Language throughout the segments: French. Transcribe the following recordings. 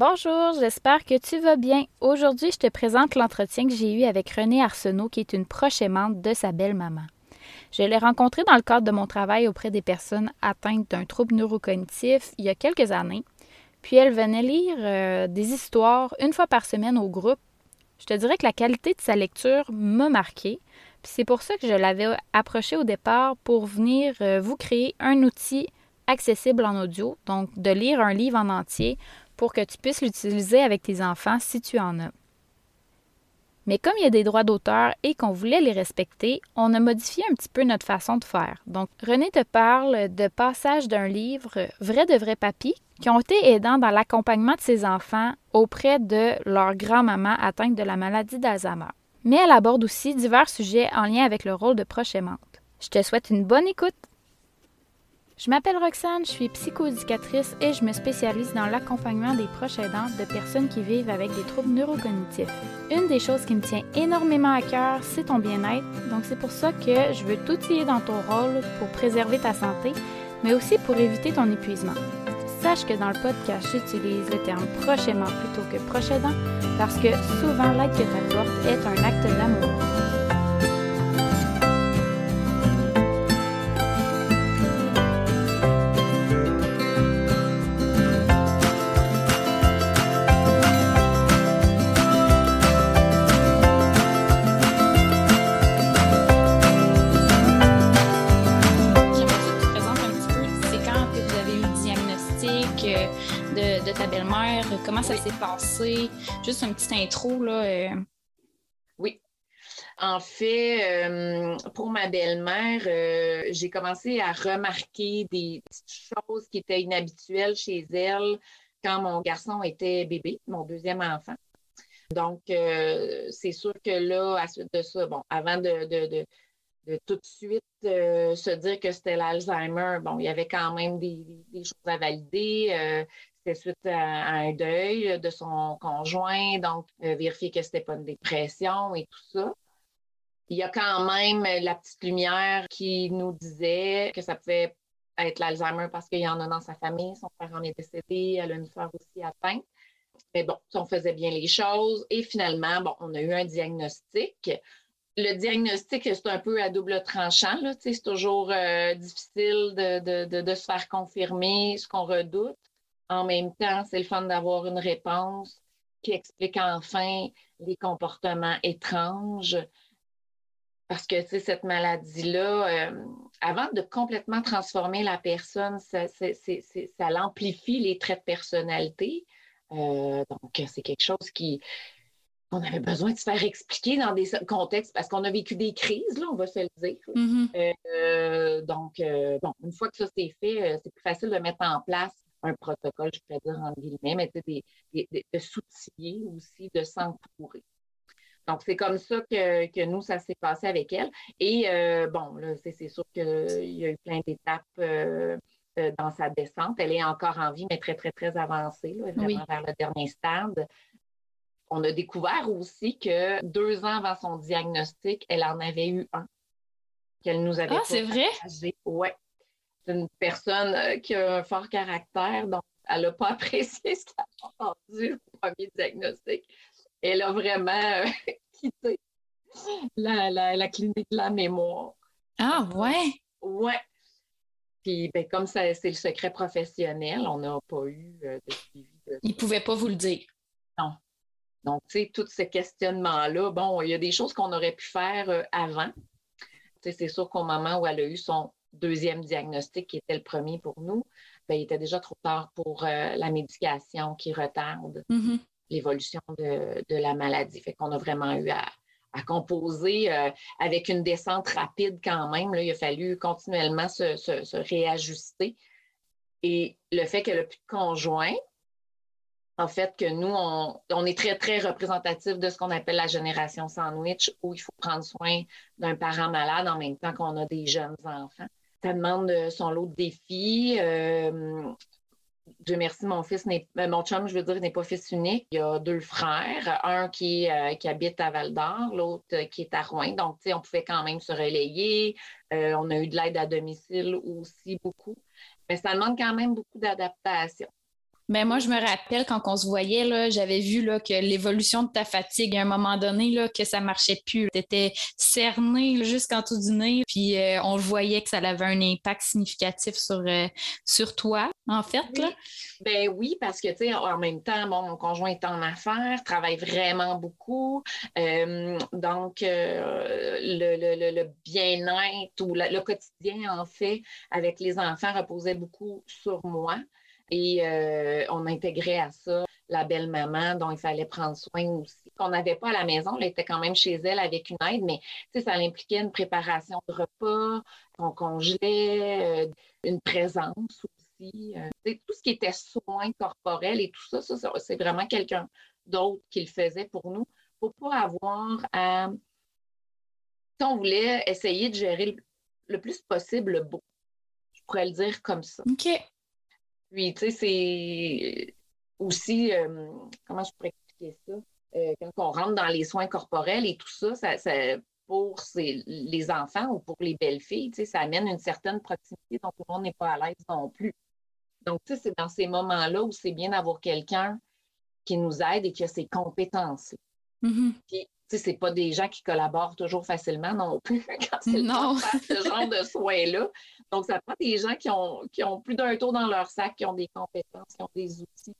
Bonjour, j'espère que tu vas bien. Aujourd'hui, je te présente l'entretien que j'ai eu avec Renée Arsenault, qui est une proche aimante de sa belle-maman. Je l'ai rencontrée dans le cadre de mon travail auprès des personnes atteintes d'un trouble neurocognitif il y a quelques années. Puis elle venait lire euh, des histoires une fois par semaine au groupe. Je te dirais que la qualité de sa lecture m'a marqué. Puis c'est pour ça que je l'avais approchée au départ pour venir euh, vous créer un outil accessible en audio, donc de lire un livre en entier pour que tu puisses l'utiliser avec tes enfants si tu en as. Mais comme il y a des droits d'auteur et qu'on voulait les respecter, on a modifié un petit peu notre façon de faire. Donc, René te parle de passages d'un livre Vrai de vrai papy qui ont été aidants dans l'accompagnement de ses enfants auprès de leur grand-maman atteinte de la maladie d'Alzheimer. Mais elle aborde aussi divers sujets en lien avec le rôle de proche aimante. Je te souhaite une bonne écoute. Je m'appelle Roxane, je suis psychoéducatrice et je me spécialise dans l'accompagnement des proches aidants de personnes qui vivent avec des troubles neurocognitifs. Une des choses qui me tient énormément à cœur, c'est ton bien-être, donc c'est pour ça que je veux t'outiller dans ton rôle pour préserver ta santé, mais aussi pour éviter ton épuisement. Sache que dans le podcast, j'utilise le terme prochainement plutôt que proche aidant parce que souvent l'aide que tu apportes est un acte d'amour. Comment ça s'est passé? Juste une petite intro, là. Euh. Oui. En fait, euh, pour ma belle-mère, euh, j'ai commencé à remarquer des choses qui étaient inhabituelles chez elle quand mon garçon était bébé, mon deuxième enfant. Donc, c'est sûr que là, à suite de ça, bon, avant de, tout de suite se dire que c'était l'Alzheimer, bon, il y avait quand même des, des choses à valider suite à, un deuil de son conjoint, donc euh, vérifier que ce n'était pas une dépression et tout ça. Il y a quand même la petite lumière qui nous disait que ça pouvait être l'Alzheimer parce qu'il y en a dans sa famille. Son père en est décédé, elle a une soeur aussi atteinte. Mais bon, on faisait bien les choses. Et finalement, bon, on a eu un diagnostic. Le diagnostic, c'est un peu à double tranchant. C'est toujours euh, difficile de, se faire confirmer ce qu'on redoute en même temps, c'est le fun d'avoir une réponse qui explique enfin les comportements étranges. Parce que cette maladie-là, euh, avant de complètement transformer la personne, ça, l'amplifie les traits de personnalité. Euh, donc, c'est quelque chose qui, on avait besoin de se faire expliquer dans des contextes parce qu'on a vécu des crises, là, on va se le dire. Mm-hmm. Euh, donc, bon, une fois que ça c'est fait, c'est plus facile de mettre en place un protocole, je pourrais dire en guillemets, mais des, de s'outiller aussi, de s'entourer. Donc, c'est comme ça que, nous, ça s'est passé avec elle. Et euh, bon, là, c'est sûr qu'il y a eu plein d'étapes euh, euh, dans sa descente. Elle est encore en vie, mais très, très, très avancée, vraiment vers le dernier stade. On a découvert aussi que deux ans avant son diagnostic, elle en avait eu un qu'elle nous avait Ah, c'est vrai? Oui une personne euh, qui a un fort caractère, donc elle n'a pas apprécié ce qu'elle a entendu au premier diagnostic. Elle a vraiment euh, quitté la, clinique de la mémoire. Ah, ouais? Ouais. Puis, ben, comme c'est le secret professionnel, on n'a pas eu euh, de suivi. Il ne pouvait pas vous le dire. Non. Donc, tu sais, tous ces questionnements-là, bon, il y a des choses qu'on aurait pu faire avant. Tu sais, c'est sûr qu'au moment où elle a eu son deuxième diagnostic, qui était le premier pour nous, ben, il était déjà trop tard pour euh, la médication qui retarde mm-hmm. l'évolution de, la maladie. Fait qu'on a vraiment eu à, composer euh, avec une descente rapide quand même. Là, il a fallu continuellement se, réajuster. Et le fait qu'elle n'a plus de conjoint, en fait, que nous, on, on, est très, très représentatif de ce qu'on appelle la génération sandwich, où il faut prendre soin d'un parent malade en même temps qu'on a des jeunes enfants ça demande euh, son lot de défis. Euh, Dieu merci, mon fils n'est, euh, mon chum, je veux dire, n'est pas fils unique. Il y a deux frères, un qui, qui habite à Val d'Or, l'autre qui est à Rouen. Donc, tu sais, on pouvait quand même se relayer. on a eu de l'aide à domicile aussi beaucoup. Mais ça demande quand même beaucoup d'adaptation. Mais moi, je me rappelle quand on se voyait, là, j'avais vu là, que l'évolution de ta fatigue, à un moment donné, là, que ça marchait plus. Tu étais cerné jusqu'en tout du nez, puis euh, on voyait que ça avait un impact significatif sur, euh, sur toi, en fait. Ben oui, parce que, tu sais, en même temps, mon conjoint est en affaires, travaille vraiment beaucoup. Euh, donc, le, le, bien-être ou le quotidien, en fait, avec les enfants reposait beaucoup sur moi. Et euh, on intégrait à ça la belle-maman dont il fallait prendre soin aussi. Qu'on n'avait pas à la maison, elle était quand même chez elle avec une aide, mais ça impliquait une préparation de repas, on congelait, euh, une présence aussi. Euh, tout ce qui était soins corporels et tout ça, ça, c'est vraiment quelqu'un d'autre qui le faisait pour nous. Pour pas avoir à. on voulait essayer de gérer le, le plus possible le beau. Je pourrais le dire comme ça. OK. Puis, tu sais, c'est aussi, euh, comment je pourrais expliquer ça? Euh, quand on rentre dans les soins corporels et tout ça, ça, pour les enfants ou pour les belles filles, tu sais, ça amène une certaine proximité dont tout le monde n'est pas à l'aise non plus. Donc, tu sais, c'est dans ces moments-là où c'est bien d'avoir quelqu'un qui nous aide et qui a ses compétences. Mm sais, c'est pas des gens qui collaborent toujours facilement non plus quand c'est ce genre de soins-là. Donc, ça prend des gens qui ont, qui ont plus d'un tour dans leur sac, qui ont des compétences, qui ont des outils.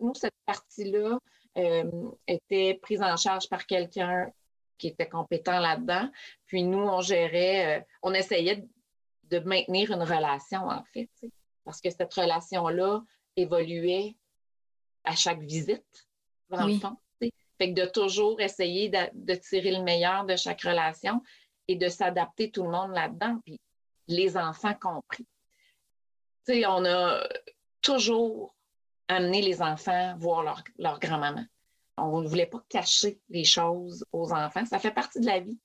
nous, cette partie-là euh, était prise en charge par quelqu'un qui était compétent là-dedans. Puis nous, on gérait, euh, on essayait de maintenir une relation, en fait, parce que cette relation-là évoluait à chaque visite, dans le fond. Fait que de toujours essayer de, tirer le meilleur de chaque relation et de s'adapter tout le monde là-dedans, puis les enfants compris. Tu sais, on a toujours amené les enfants voir leur, grand-maman. On ne voulait pas cacher les choses aux enfants. Ça fait partie de la vie.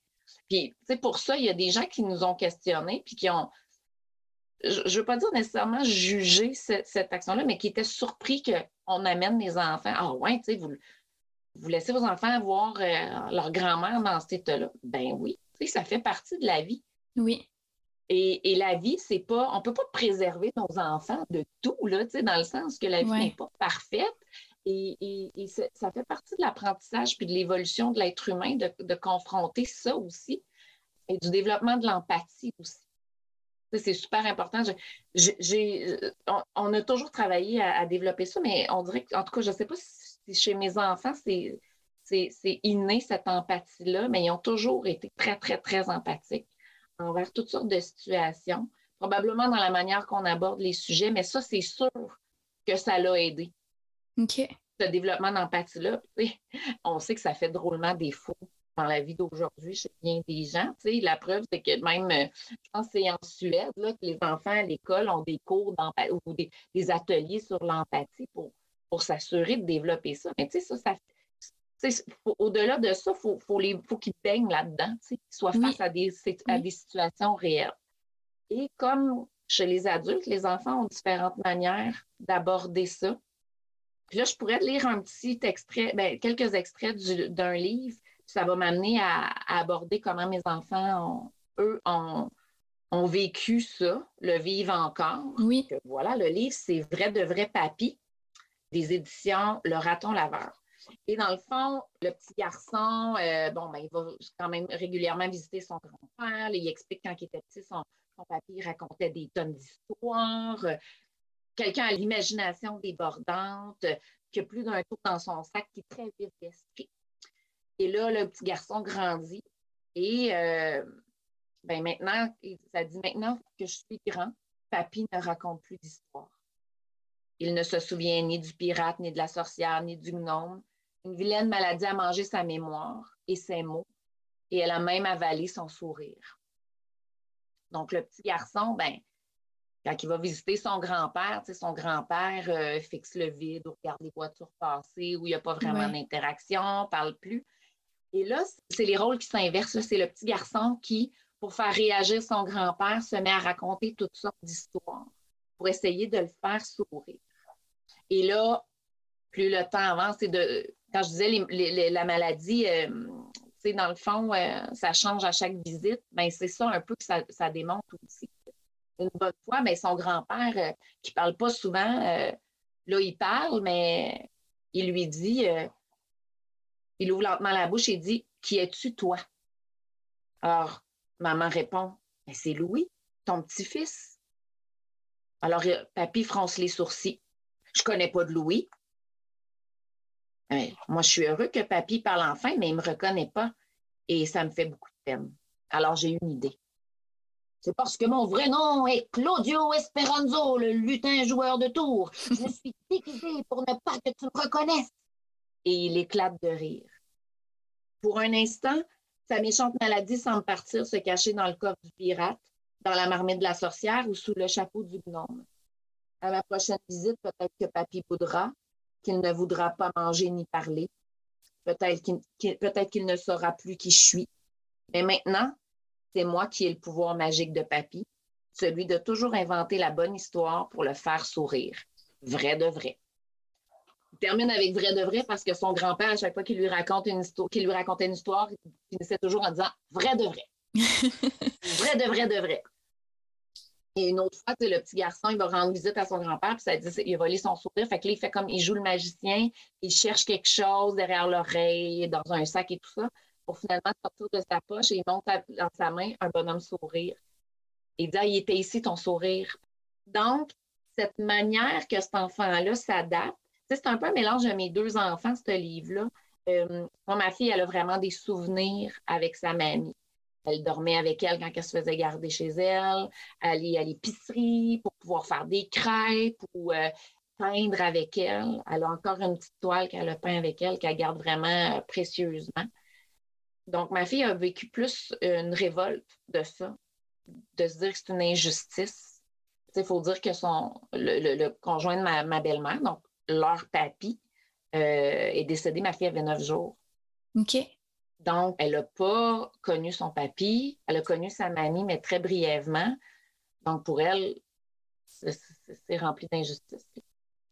Puis, tu sais, pour ça, il y a des gens qui nous ont questionnés, puis qui ont, je ne veux pas dire nécessairement juger cette action-là, mais qui étaient surpris qu'on amène les enfants. Ah ouais, tu sais, vous, vous laissez vos enfants voir euh, leur grand-mère dans cet état-là? Ben oui, ça fait partie de la vie. Oui. Et, la vie, c'est pas, on peut pas préserver nos enfants de tout, là, dans le sens que la vie n'est pas parfaite. Et, ça fait partie de l'apprentissage puis de l'évolution de l'être humain de, confronter ça aussi et du développement de l'empathie aussi. C'est super important. on, a toujours travaillé à, à, développer ça, mais on dirait que, en tout cas, je ne sais pas si chez mes enfants, c'est, c'est, inné, cette empathie-là, mais ils ont toujours été très, très, très empathiques envers toutes sortes de situations, probablement dans la manière qu'on aborde les sujets, mais ça, c'est sûr que ça l'a aidé. OK. Ce développement d'empathie-là, on sait que ça fait drôlement défaut dans la vie d'aujourd'hui chez bien des gens. la preuve, c'est que même, euh, je pense que c'est en Suède là, que les enfants à l'école ont des cours ou des ateliers sur l'empathie pour pour s'assurer de développer ça. Mais tu sais, ça, ça au-delà de ça, il faut, faut, faut qu'ils baignent là-dedans, qu'ils soient face à des, à des situations réelles. Et comme chez les adultes, les enfants ont différentes manières d'aborder ça. Puis là, je pourrais lire un petit extrait, ben, quelques extraits d'un livre, ça va m'amener à, aborder comment mes enfants, eux, ont, ont, vécu ça, le vivent encore. Oui. voilà, le livre, c'est Vrai de vrai papy des éditions Le Raton Laveur. Et dans le fond, le petit garçon, euh, bon, ben, il va quand même régulièrement visiter son grand-père. Il explique quand il était petit, son, papy racontait des tonnes d'histoires. Quelqu'un à l'imagination débordante, qui a plus d'un tour dans son sac, qui est très vif d'esprit. Et là, le petit garçon grandit. Et euh, ben maintenant, ça dit maintenant que je suis grand, papy ne raconte plus d'histoires. Il ne se souvient ni du pirate, ni de la sorcière, ni du gnome. Une vilaine maladie a mangé sa mémoire et ses mots, et elle a même avalé son sourire. Donc, le petit garçon, ben, quand il va visiter son grand-père, son grand-père euh, fixe le vide ou regarde les voitures passer, où il n'y a pas vraiment d'interaction, parle plus. Et là, c'est les rôles qui s'inversent. C'est le petit garçon qui, pour faire réagir son grand-père, se met à raconter toutes sortes d'histoires pour essayer de le faire sourire. Et là, plus le temps avance, de. Quand je disais la maladie, euh, dans le fond, euh, ça change à chaque visite, ben, c'est ça un peu que ça, démontre aussi. Une bonne fois, ben, son grand-père, euh, qui ne parle pas souvent, Là, il parle, mais il lui dit, euh, il ouvre lentement la bouche et dit, Qui es-tu, toi? Alors, maman répond, ben, C'est Louis, ton petit-fils. Alors, euh, papy fronce les sourcils. Je connais pas de Louis. moi, je suis heureux que papy parle enfin, mais il me reconnaît pas. Et ça me fait beaucoup de peine. Alors, j'ai une idée. C'est parce que mon vrai nom est Claudio Esperanzo, le lutin joueur de tour. Je suis déguisé pour ne pas que tu me reconnaisses. Et il éclate de rire. Pour un instant, sa méchante maladie semble partir se cacher dans le corps du pirate, dans la marmite de la sorcière ou sous le chapeau du gnome. À ma prochaine visite, peut-être que papy voudra, qu'il ne voudra pas manger ni parler. Peut-être qu'il peut ne saura plus qui je suis. Mais maintenant, c'est moi qui ai le pouvoir magique de papy, celui de toujours inventer la bonne histoire pour le faire sourire. Vrai de vrai. Il termine avec vrai de vrai parce que son grand-père, à chaque fois qu'il lui raconte une histoire, qu'il lui racontait une histoire, il finissait toujours en disant vrai de vrai. vrai de vrai de vrai. Et une autre fois, le petit garçon, il va rendre visite à son grand-père, puis ça dit, il va lire son sourire. Fait que là, il fait comme, il joue le magicien, il cherche quelque chose derrière l'oreille, dans un sac et tout ça pour finalement sortir de sa poche et il monte dans sa main un bonhomme sourire. Et il dit ah, Il était ici ton sourire. Donc, cette manière que cet enfant-là s'adapte, c'est un peu un mélange de mes deux enfants, ce livre-là. Euh, ma fille, elle a vraiment des souvenirs avec sa mamie. Elle dormait avec elle quand elle se faisait garder chez elle, aller à l'épicerie pour pouvoir faire des crêpes ou euh, peindre avec elle. Elle a encore une petite toile qu'elle a peint avec elle, qu'elle garde vraiment euh, précieusement. Donc, ma fille a vécu plus une révolte de ça, de se dire que c'est une injustice. Il faut dire que son, le, conjoint de ma, belle-mère, donc leur papy, euh, est décédé. Ma fille avait neuf jours. OK. Donc, elle n'a pas connu son papy. Elle a connu sa mamie, mais très brièvement. Donc, pour elle, c'est rempli d'injustice.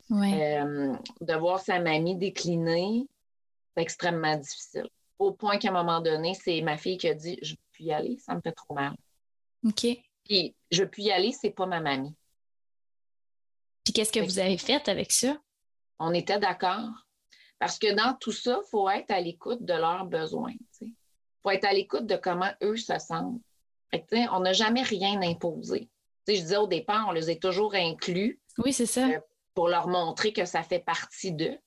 Ouais. Euh, de voir sa mamie décliner, c'est extrêmement difficile au point qu'à un moment donné, c'est ma fille qui a dit Je ne peux plus y aller, ça me fait trop mal. OK. Puis je peux y aller, c'est pas ma mamie. Puis qu'est-ce que vous avez fait avec ça? On était d'accord. Parce que dans tout ça, il faut être à l'écoute de leurs besoins. Il faut être à l'écoute de comment eux se sentent. on n'a jamais rien imposé. je disais au départ, on les a toujours inclus. Oui, c'est ça. Euh, pour leur montrer que ça fait partie d'eux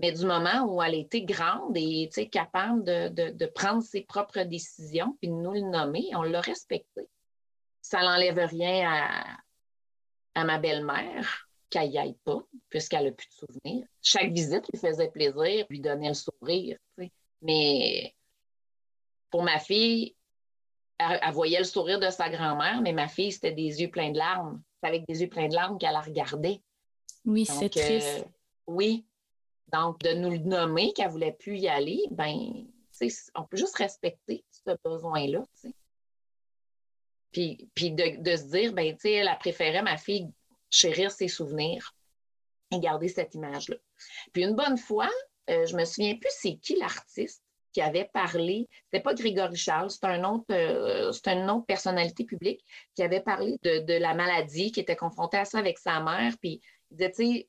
mais du moment où elle était grande et capable de, prendre ses propres décisions, puis de nous le nommer, on l'a respecté. Ça n'enlève rien à, ma belle-mère, qu'elle n'y aille pas, puisqu'elle n'a plus de souvenirs. Chaque visite lui faisait plaisir, lui donnait le sourire. Mais pour ma fille, elle, voyait le sourire de sa grand-mère, mais ma fille, c'était des yeux pleins de larmes. C'est avec des yeux pleins de larmes qu'elle la regardait. Oui, c'est triste. Euh, oui, donc, de nous le nommer qu'elle ne voulait plus y aller, ben, on peut juste respecter ce besoin-là. Puis, puis de, se dire, ben, elle a préféré ma fille chérir ses souvenirs et garder cette image-là. Puis une bonne fois, euh, je me souviens plus c'est qui l'artiste qui avait parlé, c'était pas Grégory Charles, c'est un autre, euh, c'est une autre personnalité publique qui avait parlé de, la maladie, qui était confrontée à ça avec sa mère, puis il disait, tu sais,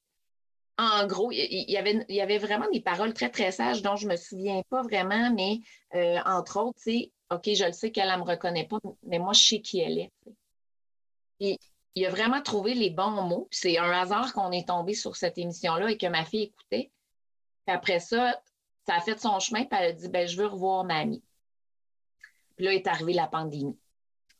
en gros, il y, avait, vraiment des paroles très, très sages dont je me souviens pas vraiment, mais euh, entre autres, c'est OK, je le sais qu'elle ne me reconnaît pas, mais moi, je sais qui elle est. Et il a vraiment trouvé les bons mots. C'est un hasard qu'on est tombé sur cette émission-là et que ma fille écoutait. Puis après ça, ça a fait son chemin, puis elle a dit ben, Je veux revoir mamie. Puis là est arrivée la pandémie.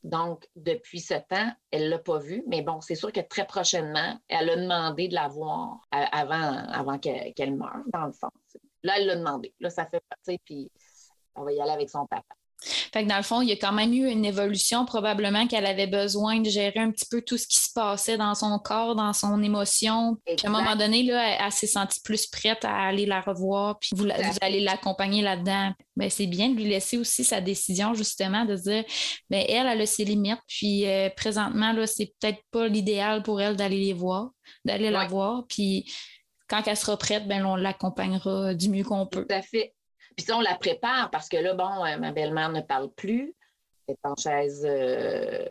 Donc, depuis ce temps, elle ne l'a pas vue, mais bon, c'est sûr que très prochainement, elle a demandé de la voir avant, avant qu'elle meure, dans le fond. Là, elle l'a demandé. Là, ça fait partie, puis on va y aller avec son papa. Fait que dans le fond, il y a quand même eu une évolution, probablement qu'elle avait besoin de gérer un petit peu tout ce qui se passait dans son corps, dans son émotion. Puis à un moment donné, là, elle, s'est sentie plus prête à aller la revoir, puis vous, allez l'accompagner là-dedans. Mais ben, c'est bien de lui laisser aussi sa décision, justement, de dire, bien, elle, elle a ses limites, puis euh, présentement, là, c'est peut-être pas l'idéal pour elle d'aller les voir, d'aller la voir, puis quand elle sera prête, ben, on l'accompagnera du mieux qu'on peut. Tout à fait. Puis ça, on la prépare parce que là, bon, euh, ma belle-mère ne parle plus. Elle est en chaise, euh,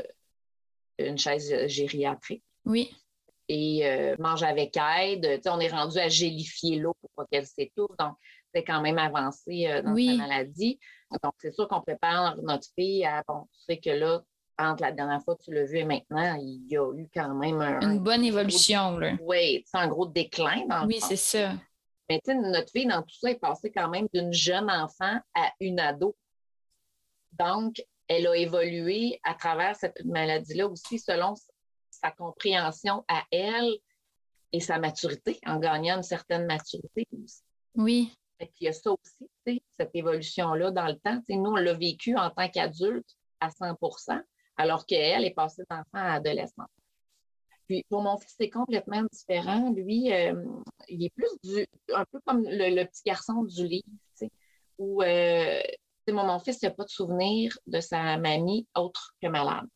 une chaise gériatrique. Oui. et euh, mange avec aide. on est rendu à gélifier l'eau pour pas qu'elle s'étouffe. Donc, c'est quand même avancé euh, dans sa maladie. Donc, c'est sûr qu'on prépare notre fille à, bon, tu sais que là, entre la dernière fois que tu l'as vu et maintenant, il y a eu quand même un, une bonne évolution. là. Oui, c'est un gros déclin. Dans oui, c'est ça. Mais tu sais, notre fille, dans tout ça, est passée quand même d'une jeune enfant à une ado. Donc, elle a évolué à travers cette maladie-là aussi selon sa compréhension à elle et sa maturité, en gagnant une certaine maturité aussi. Oui. il y a ça aussi, cette évolution-là dans le temps. nous, on l'a vécu en tant qu'adulte à 100% alors qu'elle est passée d'enfant à adolescent. Pour mon fils, c'est complètement différent. Lui, euh, il est plus du, un peu comme le, petit garçon du livre, où euh, mon, fils n'a pas de souvenir de sa mamie autre que malade.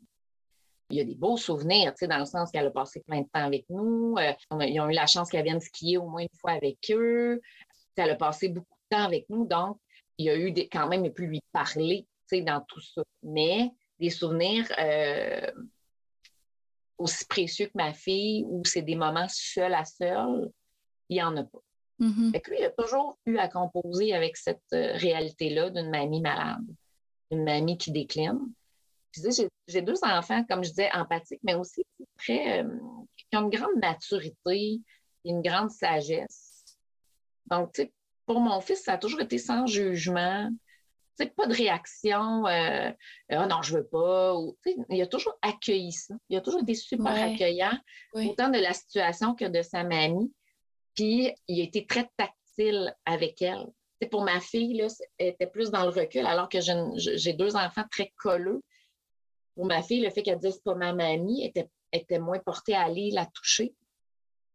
Il y a des beaux souvenirs, dans le sens qu'elle a passé plein de temps avec nous. Euh, ils ont eu la chance qu'elle vienne skier au moins une fois avec eux. Elle a passé beaucoup de temps avec nous. Donc, il y a eu des, quand même, il a pu lui parler dans tout ça. Mais des souvenirs aussi précieux que ma fille, où c'est des moments seul à seul, il n'y en a pas. Mm-hmm. lui, il a toujours eu à composer avec cette euh, réalité-là d'une mamie malade, d'une mamie qui décline. J'ai deux enfants, comme je disais, empathiques, mais aussi très, euh, qui ont une grande maturité, une grande sagesse. Donc, pour mon fils, ça a toujours été sans jugement. C'est pas de réaction, euh, ah non, je veux pas. il a toujours accueilli ça. Il a toujours été super accueillant, autant de la situation que de sa mamie. Puis il a été très tactile avec elle. pour ma fille, là, elle était plus dans le recul, alors que j'ai deux enfants très colleux. Pour ma fille, le fait qu'elle dise pas ma mamie était, était moins portée à aller la toucher.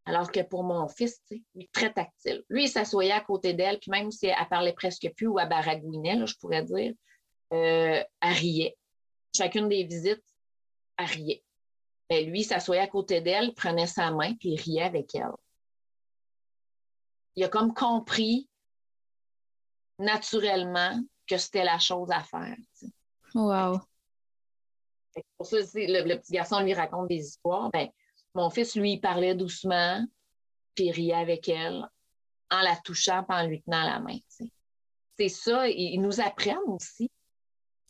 Alors que pour mon fils, il est très tactile. Lui, il s'assoyait à côté d'elle, puis même si elle parlait presque plus ou elle baragouinait, je pourrais dire, euh, elle riait. Chacune des visites, elle riait. Ben, lui, il s'assoyait à côté d'elle, prenait sa main, puis il riait avec elle il a comme compris naturellement que c'était la chose à faire. Wow. Pour ça, le, petit garçon lui raconte des histoires. Ben, mon fils, lui, il parlait doucement, puis il riait avec elle en la touchant et en lui tenant la main. C'est ça, ils nous apprennent aussi,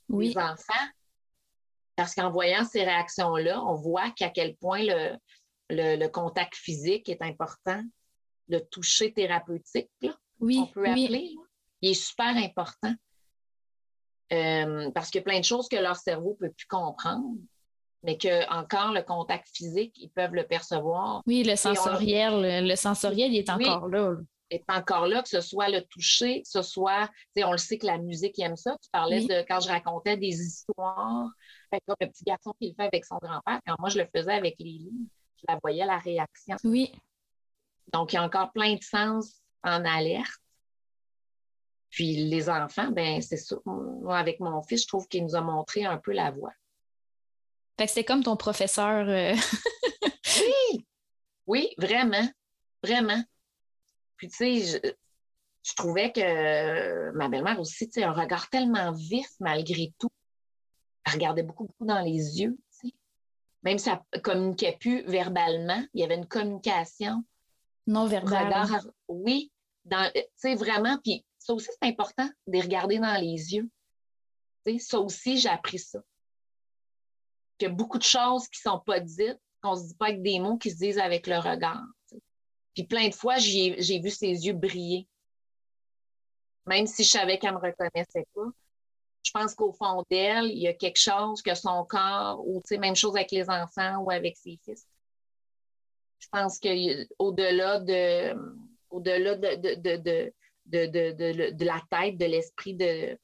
les enfants, parce qu'en voyant ces réactions-là, on voit qu'à quel point le, contact physique est important le toucher thérapeutique, oui, on peut appeler, il est super important. Euh, parce qu'il y a plein de choses que leur cerveau ne peut plus comprendre, mais que encore le contact physique, ils peuvent le percevoir. Oui, le sensoriel, le sensoriel, il est encore là. Il est encore là, que ce soit le toucher, que ce soit, on le sait que la musique aime ça. Tu parlais de quand je racontais des histoires, comme le petit garçon qui le fait avec son grand-père, quand moi je le faisais avec les livres, je la voyais la réaction. Oui. Donc, il y a encore plein de sens en alerte. Puis les enfants, ben c'est ça. Moi, avec mon fils, je trouve qu'il nous a montré un peu la voie. Fait que c'est comme ton professeur. Euh. oui, oui, vraiment, vraiment. Puis tu sais, je, trouvais que ma belle-mère aussi, tu sais, un regard tellement vif malgré tout. Elle regardait beaucoup, beaucoup dans les yeux, tu sais. Même si elle ne communiquait plus verbalement, il y avait une communication non verbal. oui, tu vraiment, puis ça aussi, c'est important de les regarder dans les yeux. ça aussi, j'ai appris ça. Beaucoup de choses qui ne sont pas dites, qu'on ne se dit pas avec des mots, qui se disent avec le regard. Puis plein de fois, j'ai vu ses yeux briller. Même si je savais qu'elle ne me reconnaissait pas. Je pense qu'au fond d'elle, il y a quelque chose que son corps, ou même chose avec les enfants ou avec ses fils, je pense qu'au-delà de, au-delà de, de, de, la tête, de l'esprit, de,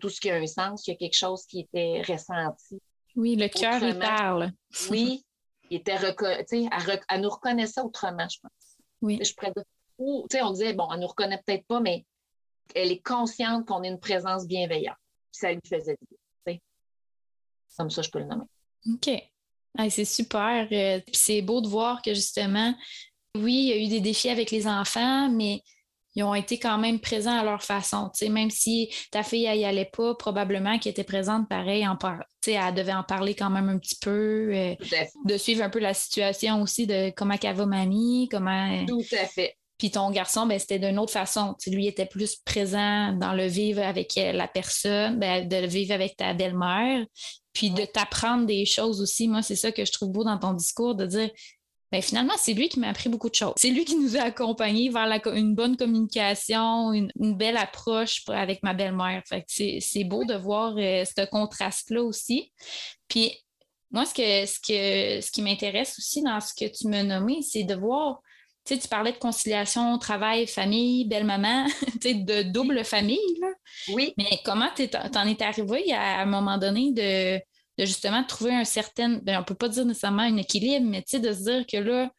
tout ce qui a un sens, il y a quelque chose qui était ressenti. Oui, le cœur, il parle. oui, il était elle, elle, nous reconnaissait autrement, je pense. Oui. Je Ou, on disait, bon, elle nous reconnaît peut-être pas, mais elle est consciente qu'on est une présence bienveillante. ça lui faisait dire. Comme ça, je peux le nommer. OK c'est super. Euh, c'est beau de voir que justement, oui, il y a eu des défis avec les enfants, mais ils ont été quand même présents à leur façon. même si ta fille n'y allait pas, probablement qu'elle était présente pareil, en par... elle devait en parler quand même un petit peu, euh, de suivre un peu la situation aussi de comment elle va mamie, comment. Tout à fait. Puis ton garçon, ben, c'était d'une autre façon. lui était plus présent dans le vivre avec euh, la personne, ben, de vivre avec ta belle-mère, puis de t'apprendre des choses aussi. Moi, c'est ça que je trouve beau dans ton discours, de dire ben, finalement, c'est lui qui m'a appris beaucoup de choses. C'est lui qui nous a accompagnés vers une bonne communication, une, belle approche avec ma belle-mère. c'est beau de voir euh, ce contraste-là aussi. Puis moi, ce, que, ce, que, ce qui m'intéresse aussi dans ce que tu m'as nommé, c'est de voir, tu sais, tu parlais de conciliation, travail, famille, belle-maman, tu sais, de double famille. Là. Oui. Mais comment tu en es arrivé à, à un moment donné de de justement trouver un certain, ben, on ne peut pas dire nécessairement un équilibre, mais de se dire que là,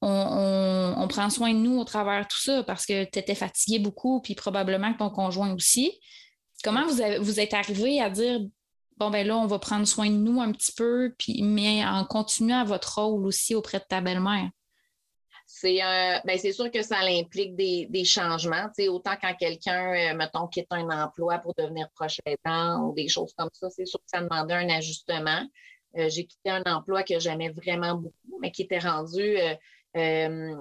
on, prend soin de nous au travers de tout ça parce que tu étais fatigué beaucoup, puis probablement que ton conjoint aussi. Comment vous, vous êtes arrivé à dire bon ben là, on va prendre soin de nous un petit peu, puis mais en continuant votre rôle aussi auprès de ta belle-mère? C'est ben c'est sûr que ça implique des, des changements. Autant quand quelqu'un, euh, mettons, quitte un emploi pour devenir proche aidant ou des choses comme ça, c'est sûr que ça demandait un ajustement. Euh, j'ai quitté un emploi que j'aimais vraiment beaucoup, mais qui était rendu, euh,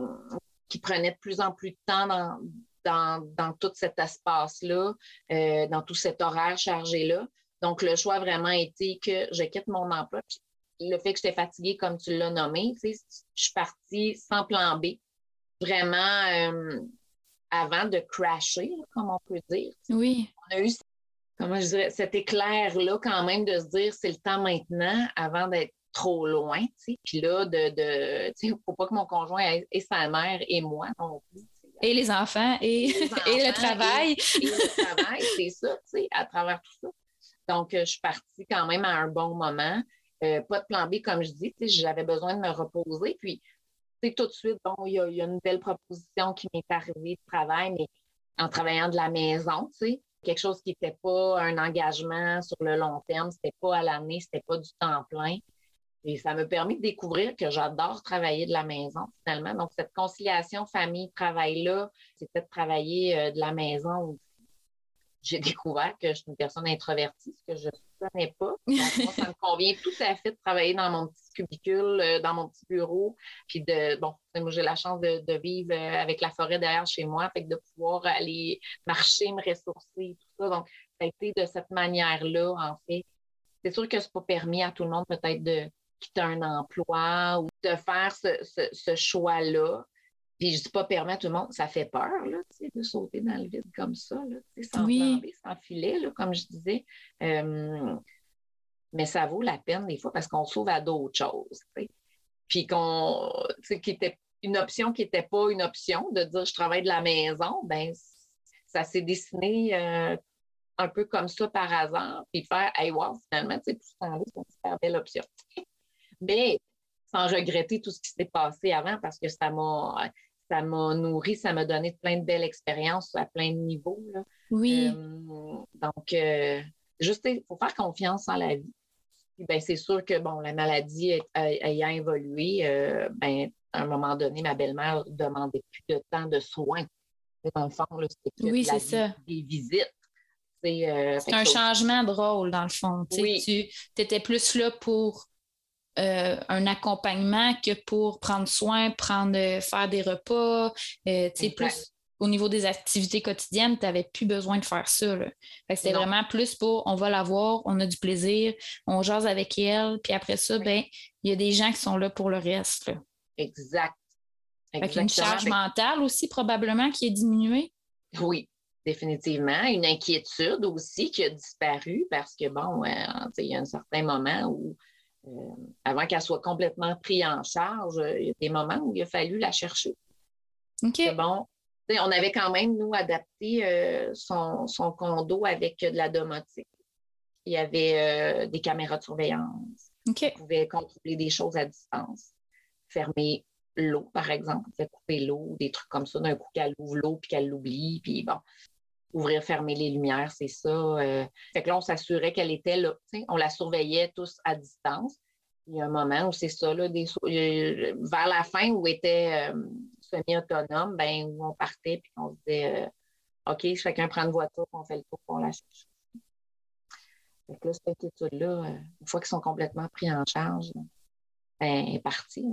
qui prenait de plus en plus de temps dans, dans, dans tout cet espace-là, dans tout cet horaire chargé-là. Donc, le choix a vraiment été que je quitte mon emploi le fait que j'étais fatiguée, comme tu l'as nommé, je suis partie sans plan B, vraiment euh, avant de crasher, comme on peut dire. Oui. On a eu comment je dirais, cet éclair-là quand même de se dire c'est le temps maintenant avant d'être trop loin. Puis là, de, de il ne faut pas que mon conjoint et sa mère et moi non plus. Et les enfants et, le travail. Et, le travail, c'est ça, à travers tout ça. Donc, euh, je suis partie quand même à un bon moment. Euh, pas de plan B, comme je dis. J'avais besoin de me reposer. Puis, tout de suite, bon, il y, a une belle proposition qui m'est arrivée de travail, mais en travaillant de la maison, quelque chose qui n'était pas un engagement sur le long terme, c'était pas à l'année, c'était pas du temps plein. Et ça m'a permis de découvrir que j'adore travailler de la maison, finalement. Donc, cette conciliation famille-travail-là, c'était de travailler euh, de la maison j'ai découvert que je suis une personne introvertie, ce que je ne connais pas. Donc, moi, ça me convient tout à fait de travailler dans mon petit cubicule, euh, dans mon petit bureau. Puis de, bon, moi, j'ai la chance de, vivre euh, avec la forêt derrière chez moi, fait que de pouvoir aller marcher, me ressourcer, tout ça. Donc, ça a été de cette manière-là, en fait. C'est sûr que ce n'est pas permis à tout le monde, peut-être, de quitter un emploi ou de faire ce choix-là. Puis je dis pas permettre à tout le monde, ça fait peur là, de sauter dans le vide comme ça, là, sans oui. sans filet, là, comme je disais. Euh, mais ça vaut la peine des fois parce qu'on s'ouvre à d'autres choses. Puis qu'on, qui était une option qui n'était pas une option de dire je travaille de la maison, ben ça s'est dessiné euh, un peu comme ça par hasard, puis faire Hey wow, finalement, tout ce temps-là, c'est une super belle option. Mais sans regretter tout ce qui s'est passé avant parce que ça m'a ça m'a nourri, ça m'a donné plein de belles expériences à plein de niveaux. Oui. Euh, donc, euh, juste, il faut faire confiance en la vie. ben, c'est sûr que, bon, la maladie ayant évolué, euh, ben, à un moment donné, ma belle-mère demandait plus de temps de soins. Dans le fond, c'était oui, c'est ça. des visites. c'est un changement de rôle, dans le fond. Oui. Tu étais plus là pour euh, un accompagnement que pour prendre soin, prendre, euh, faire des repas. Euh, plus au niveau des activités quotidiennes, tu n'avais plus besoin de faire ça. C'était vraiment plus pour on va la voir, on a du plaisir, on jase avec elle, puis après ça, ben, il y a des gens qui sont là pour le reste. Exact. Avec une charge mentale aussi, probablement, qui est diminuée. Oui, définitivement. Une inquiétude aussi qui a disparu parce que, bon, il y a un certain moment où euh, avant qu'elle soit complètement prise en charge, euh, il y a des moments où il a fallu la chercher. OK. Bon, on avait quand même, nous, adapté euh, son, condo avec de la domotique. Il y avait des caméras de surveillance. OK. On pouvait contrôler des choses à distance. Fermer l'eau, par exemple. On pouvait couper l'eau, des trucs comme ça. D'un coup, qu'elle ouvre l'eau puis qu'elle l'oublie. Puis bon, ouvrir, fermer les lumières, c'est ça. Euh. Fait que là, on s'assurait qu'elle était là. On la surveillait tous à distance. Il y a un moment où c'est ça, là, des, vers la fin où était euh, semi-autonome, ben, où on partait puis on se disait euh, OK, chacun prend une voiture, on fait le tour, on la cherche. Donc là, cette étude-là, euh, une fois qu'ils sont complètement pris en charge, ben, est partie.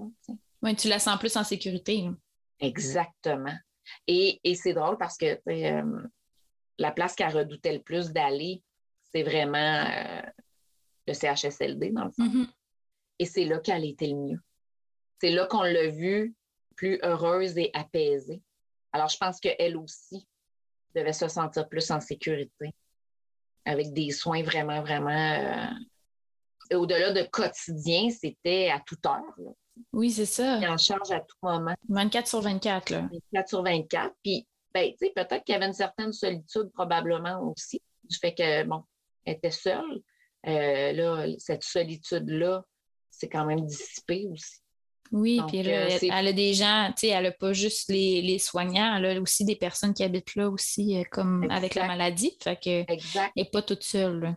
Oui, tu la sens plus en sécurité. Exactement. Et, c'est drôle parce que euh, la place qu'elle redoutait le plus d'aller, c'est vraiment le CHSLD, dans le fond. Mm-hmm. Et c'est là qu'elle était le mieux. C'est là qu'on l'a vue plus heureuse et apaisée. Alors, je pense qu'elle aussi devait se sentir plus en sécurité, avec des soins vraiment, vraiment. Euh, au-delà de quotidien, c'était à toute heure. Oui, c'est ça. en charge à tout moment. 24 sur 24, là. 24 sur 24. Puis, ben, tu sais, peut-être qu'il y avait une certaine solitude, probablement aussi, du fait que, bon, elle était seule. Euh, là, cette solitude-là, c'est quand même dissipé aussi. Oui, puis euh, elle, a des gens, tu sais, elle n'a pas juste les, soignants, elle a aussi des personnes qui habitent là aussi, euh, comme avec la maladie. Fait que exact. elle n'est pas toute seule.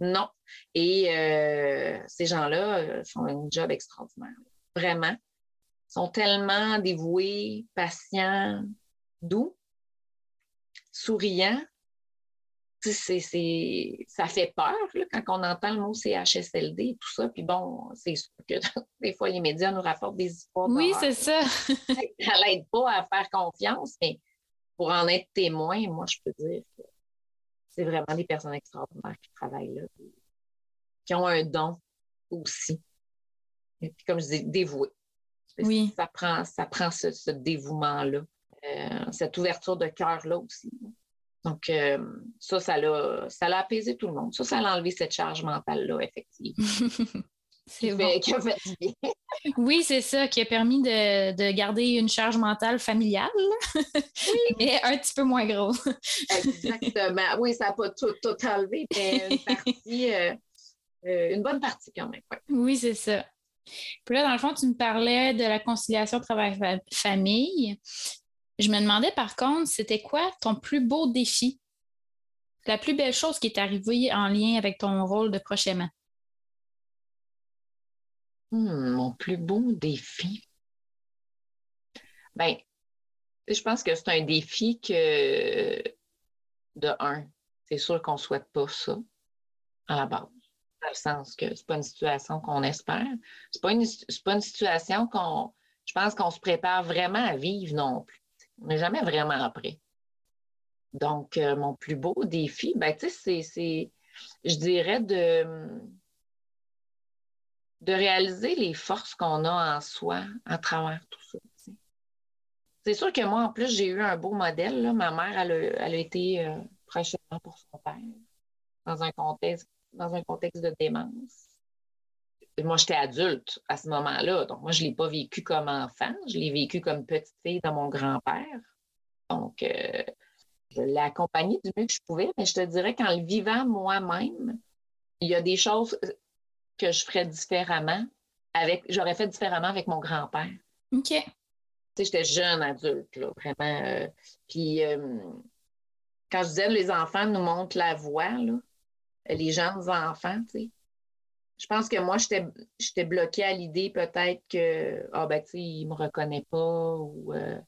Non. Et euh, ces gens-là font un job extraordinaire. Vraiment. Ils sont tellement dévoués, patients, doux, souriants c'est, ça fait peur quand on entend le mot CHSLD et tout ça. Puis bon, c'est sûr que des fois, les médias nous rapportent des histoires. Oui, c'est ça. ça n'aide pas à faire confiance, mais pour en être témoin, moi, je peux dire que c'est vraiment des personnes extraordinaires qui travaillent là, qui ont un don aussi. Et puis, comme je dis, dévoué. Oui. Ça prend, ça prend ce, dévouement-là, euh, cette ouverture de cœur-là aussi. Donc, euh, ça, ça l'a, ça apaisé tout le monde. Ça, ça a enlevé cette charge mentale-là, effectivement. c'est bon. qui a fait bien. oui, c'est ça, qui a permis de, garder une charge mentale familiale, mais un petit peu moins gros. Exactement. Oui, ça n'a pas tout, tout, enlevé, mais une partie, euh, euh, une bonne partie quand même. Oui, c'est ça. Puis là, dans le fond, tu me parlais de la conciliation travail-famille. Je me demandais par contre, c'était quoi ton plus beau défi? La plus belle chose qui est arrivée en lien avec ton rôle de prochainement? Hmm, mon plus beau défi. Bien, je pense que c'est un défi que, de un, c'est sûr qu'on ne souhaite pas ça à la base. Dans le sens que ce n'est pas une situation qu'on espère. Ce n'est pas, une, pas une situation qu'on, je pense qu'on se prépare vraiment à vivre non plus. On n'est jamais vraiment prêt. Donc, euh, mon plus beau défi, ben, tu sais, c'est, je dirais, de, de réaliser les forces qu'on a en soi à travers tout ça. C'est sûr que moi, en plus, j'ai eu un beau modèle. Ma mère, elle a, été euh, prochainement pour son père dans un contexte, dans un contexte de démence moi, j'étais adulte à ce moment-là. Donc, moi, je ne l'ai pas vécu comme enfant. Je l'ai vécu comme petite fille de mon grand-père. Donc, euh, je l'ai accompagné du mieux que je pouvais, mais je te dirais qu'en le vivant moi-même, il y a des choses que je ferais différemment avec, j'aurais fait différemment avec mon grand-père. OK. Tu sais, j'étais jeune adulte, là, vraiment. Euh, puis, euh, quand je disais les enfants nous montrent la voie, là, les jeunes enfants, tu sais, je pense que moi, j'étais bloquée à l'idée peut-être que, ah ben, tu sais, il ne me reconnaît pas ou euh,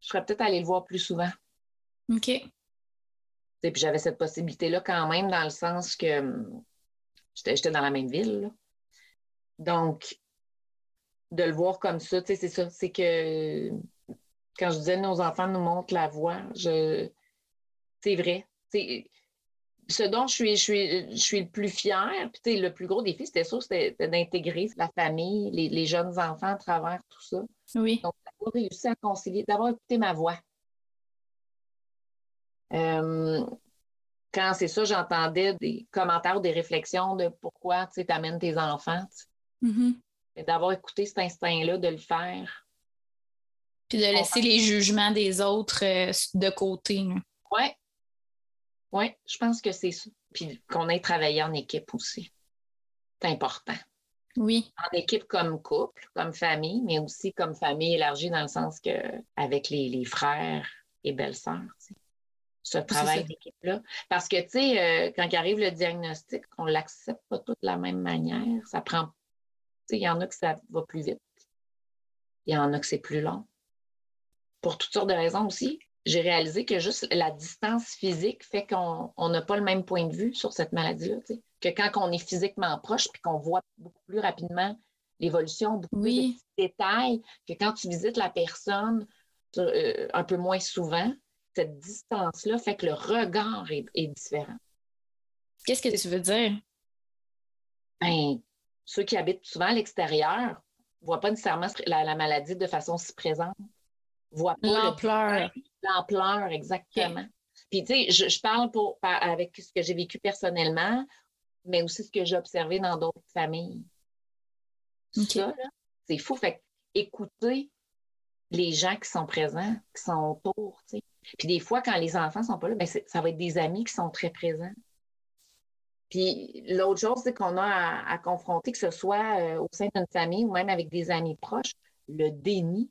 je serais peut-être allée le voir plus souvent. OK. Et puis j'avais cette possibilité-là quand même dans le sens que hum, j'étais dans la même ville. Donc, de le voir comme ça, tu sais, c'est ça. C'est que quand je disais nos enfants nous montrent la voie, je... c'est vrai ce dont je suis, je suis, le plus fière, puis le plus gros défi, c'était sûr, c'était d'intégrer la famille, les, jeunes enfants à travers tout ça. Oui. Donc, d'avoir réussi à concilier, d'avoir écouté ma voix. Euh, quand c'est ça, j'entendais des commentaires ou des réflexions de pourquoi tu amènes tes enfants. Mm-hmm. D'avoir écouté cet instinct-là, de le faire. Puis de laisser les jugements des autres euh, de côté. Oui, oui, je pense que c'est ça. Puis qu'on ait travaillé en équipe aussi. C'est important. Oui. En équipe comme couple, comme famille, mais aussi comme famille élargie dans le sens que avec les, frères et belles-sœurs. Ce travail d'équipe-là. Parce que, tu sais, euh, quand arrive le diagnostic, on ne l'accepte pas tout de la même manière. Ça prend. Tu sais, il y en a que ça va plus vite. Il y en a que c'est plus long. pour toutes sortes de raisons aussi, j'ai réalisé que juste la distance physique fait qu'on n'a pas le même point de vue sur cette maladie-là. Que quand on est physiquement proche puis qu'on voit beaucoup plus rapidement l'évolution, beaucoup plus de détails, que quand tu visites la personne euh, un peu moins souvent, cette distance-là fait que le regard est, différent. Qu'est-ce que tu veux dire? Ben, ceux qui habitent souvent à l'extérieur ne voient pas nécessairement la, maladie de façon si présente. Voient pas l'ampleur. L'ampleur, exactement. Puis, tu sais, je, parle pour, avec ce que j'ai vécu personnellement, mais aussi ce que j'ai observé dans d'autres familles. Ça, c'est fou. Fait écouter les gens qui sont présents, qui sont autour, tu sais. Puis des fois, quand les enfants sont pas là, ben ça va être des amis qui sont très présents. Puis l'autre chose, c'est qu'on a à, confronter, que ce soit euh, au sein d'une famille ou même avec des amis proches, le déni.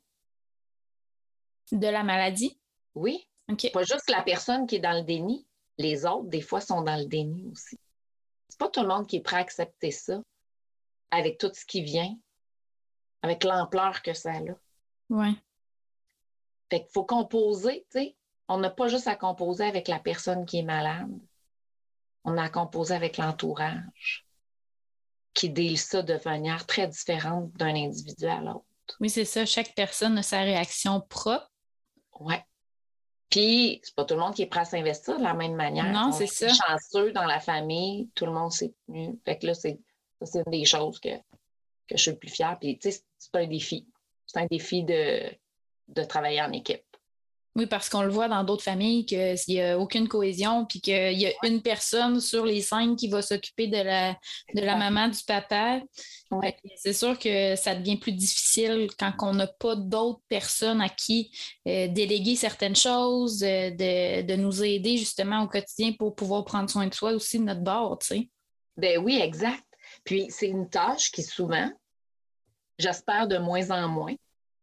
De la maladie? Oui. Pas juste la personne qui est dans le déni. Les autres, des fois, sont dans le déni aussi. C'est pas tout le monde qui est prêt à accepter ça avec tout ce qui vient, avec l'ampleur que ça a. Oui. Fait qu'il faut composer, tu sais. On n'a pas juste à composer avec la personne qui est malade. On a à composer avec l'entourage qui deal ça de manière très différente d'un individu à l'autre. Oui, c'est ça. Chaque personne a sa réaction propre. Oui. Puis, c'est pas tout le monde qui est prêt à s'investir de la même manière. Non, c'est ça. chanceux dans la famille, tout le monde s'est tenu. Fait que là, c'est une des choses que, que je suis le plus fière. Puis, tu sais, c'est un défi. C'est un défi de, de travailler en équipe. Oui, parce qu'on le voit dans d'autres familles qu'il n'y a aucune cohésion, puis qu'il y a une personne sur les cinq qui va s'occuper de la, de la maman, du papa. C'est sûr que ça devient plus difficile quand on n'a pas d'autres personnes à qui euh, déléguer certaines choses, euh, de, nous aider justement au quotidien pour pouvoir prendre soin de soi aussi de notre bord, tu sais. Ben oui, exact. Puis c'est une tâche qui souvent, j'espère de moins en moins,